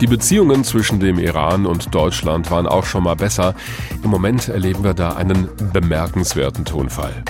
Die Beziehungen zwischen dem Iran und Deutschland waren auch schon mal besser. Im Moment erleben wir da einen bemerkenswerten Tonfall.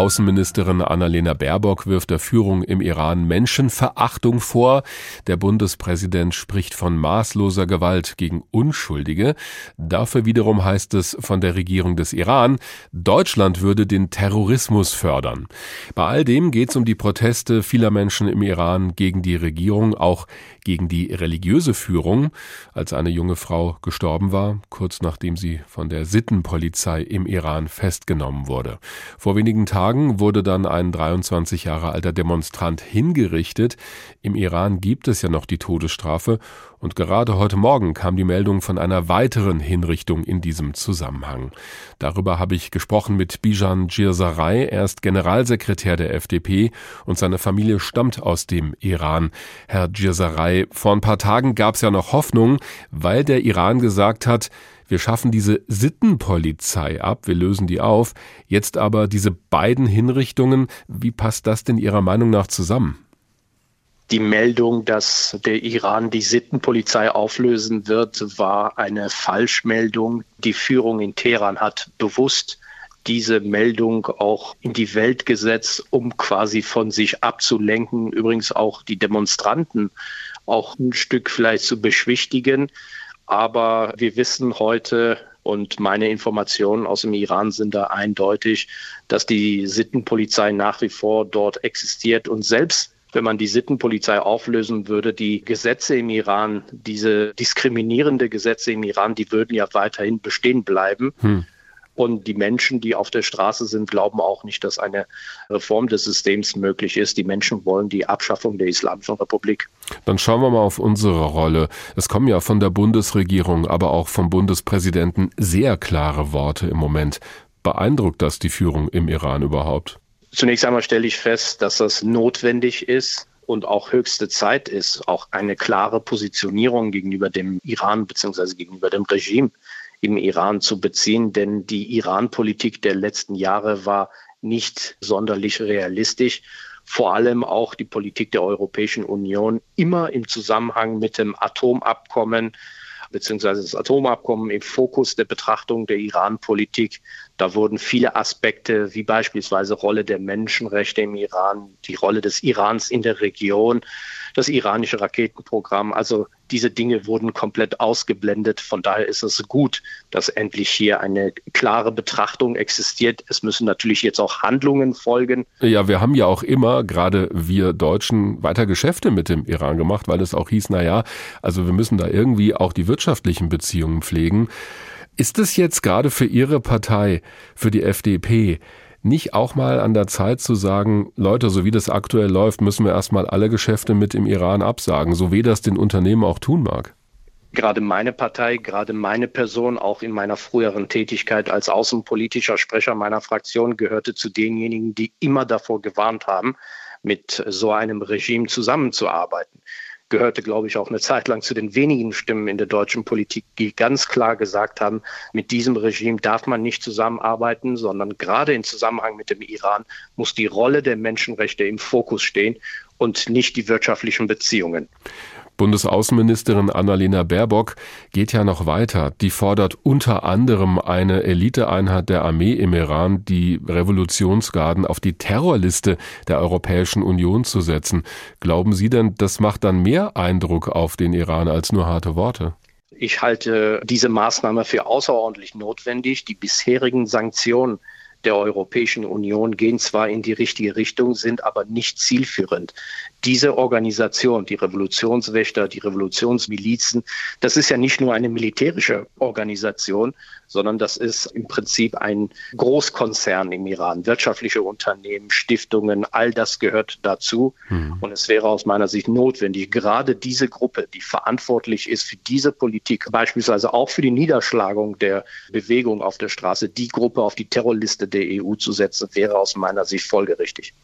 Außenministerin Annalena Baerbock wirft der Führung im Iran Menschenverachtung vor. Der Bundespräsident spricht von maßloser Gewalt gegen Unschuldige. Dafür wiederum heißt es von der Regierung des Iran, Deutschland würde den Terrorismus fördern. Bei all dem geht es um die Proteste vieler Menschen im Iran gegen die Regierung, auch gegen die religiöse Führung, als eine junge Frau gestorben war, kurz nachdem sie von der Sittenpolizei im Iran festgenommen wurde. Vor wenigen Tagen wurde dann ein 23 Jahre alter Demonstrant hingerichtet. Im Iran gibt es ja noch die Todesstrafe und gerade heute Morgen kam die Meldung von einer weiteren Hinrichtung in diesem Zusammenhang. Darüber habe ich gesprochen mit Bijan Girsaray. Er ist Generalsekretär der FDP und seine Familie stammt aus dem Iran. Herr Girsaray, vor ein paar Tagen gab es ja noch Hoffnung, weil der Iran gesagt hat, wir schaffen diese Sittenpolizei ab, wir lösen die auf. Jetzt aber diese beiden Hinrichtungen, wie passt das denn Ihrer Meinung nach zusammen? Die Meldung, dass der Iran die Sittenpolizei auflösen wird, war eine Falschmeldung. Die Führung in Teheran hat bewusst diese Meldung auch in die Welt gesetzt, um quasi von sich abzulenken, übrigens auch die Demonstranten auch ein Stück vielleicht zu beschwichtigen. Aber wir wissen heute, und meine Informationen aus dem Iran sind da eindeutig, dass die Sittenpolizei nach wie vor dort existiert und selbst wenn man die Sittenpolizei auflösen würde, die Gesetze im Iran, diese diskriminierende Gesetze im Iran, die würden ja weiterhin bestehen bleiben. Hm. Und die Menschen, die auf der Straße sind, glauben auch nicht, dass eine Reform des Systems möglich ist. Die Menschen wollen die Abschaffung der Islamischen Republik. Dann schauen wir mal auf unsere Rolle. Es kommen ja von der Bundesregierung, aber auch vom Bundespräsidenten sehr klare Worte im Moment. Beeindruckt das die Führung im Iran überhaupt? Zunächst einmal stelle ich fest, dass das notwendig ist und auch höchste Zeit ist, auch eine klare Positionierung gegenüber dem Iran bzw. gegenüber dem Regime im Iran zu beziehen. Denn die Iran-Politik der letzten Jahre war nicht sonderlich realistisch. Vor allem auch die Politik der Europäischen Union immer im Zusammenhang mit dem Atomabkommen beziehungsweise das Atomabkommen im Fokus der Betrachtung der Iran-Politik. Da wurden viele Aspekte wie beispielsweise Rolle der Menschenrechte im Iran, die Rolle des Irans in der Region, das iranische Raketenprogramm. Also diese Dinge wurden komplett ausgeblendet. Von daher ist es gut, dass endlich hier eine klare Betrachtung existiert. Es müssen natürlich jetzt auch Handlungen folgen. Ja, wir haben ja auch immer, gerade wir Deutschen, weiter Geschäfte mit dem Iran gemacht, weil es auch hieß, na ja, also wir müssen da irgendwie auch die wirtschaftlichen Beziehungen pflegen. Ist es jetzt gerade für Ihre Partei, für die FDP, nicht auch mal an der Zeit zu sagen, Leute, so wie das aktuell läuft, müssen wir erstmal alle Geschäfte mit im Iran absagen, so wie das den Unternehmen auch tun mag? Gerade meine Partei, gerade meine Person, auch in meiner früheren Tätigkeit als außenpolitischer Sprecher meiner Fraktion, gehörte zu denjenigen, die immer davor gewarnt haben, mit so einem Regime zusammenzuarbeiten gehörte, glaube ich, auch eine Zeit lang zu den wenigen Stimmen in der deutschen Politik, die ganz klar gesagt haben, mit diesem Regime darf man nicht zusammenarbeiten, sondern gerade in Zusammenhang mit dem Iran muss die Rolle der Menschenrechte im Fokus stehen und nicht die wirtschaftlichen Beziehungen. Bundesaußenministerin Annalena Baerbock geht ja noch weiter. Die fordert unter anderem eine Eliteeinheit der Armee im Iran, die Revolutionsgarden auf die Terrorliste der Europäischen Union zu setzen. Glauben Sie denn, das macht dann mehr Eindruck auf den Iran als nur harte Worte? Ich halte diese Maßnahme für außerordentlich notwendig. Die bisherigen Sanktionen der Europäischen Union gehen zwar in die richtige Richtung, sind aber nicht zielführend diese Organisation, die Revolutionswächter, die Revolutionsmilizen, das ist ja nicht nur eine militärische Organisation, sondern das ist im Prinzip ein Großkonzern im Iran. Wirtschaftliche Unternehmen, Stiftungen, all das gehört dazu. Mhm. Und es wäre aus meiner Sicht notwendig, gerade diese Gruppe, die verantwortlich ist für diese Politik, beispielsweise auch für die Niederschlagung der Bewegung auf der Straße, die Gruppe auf die Terrorliste der EU zu setzen, wäre aus meiner Sicht folgerichtig.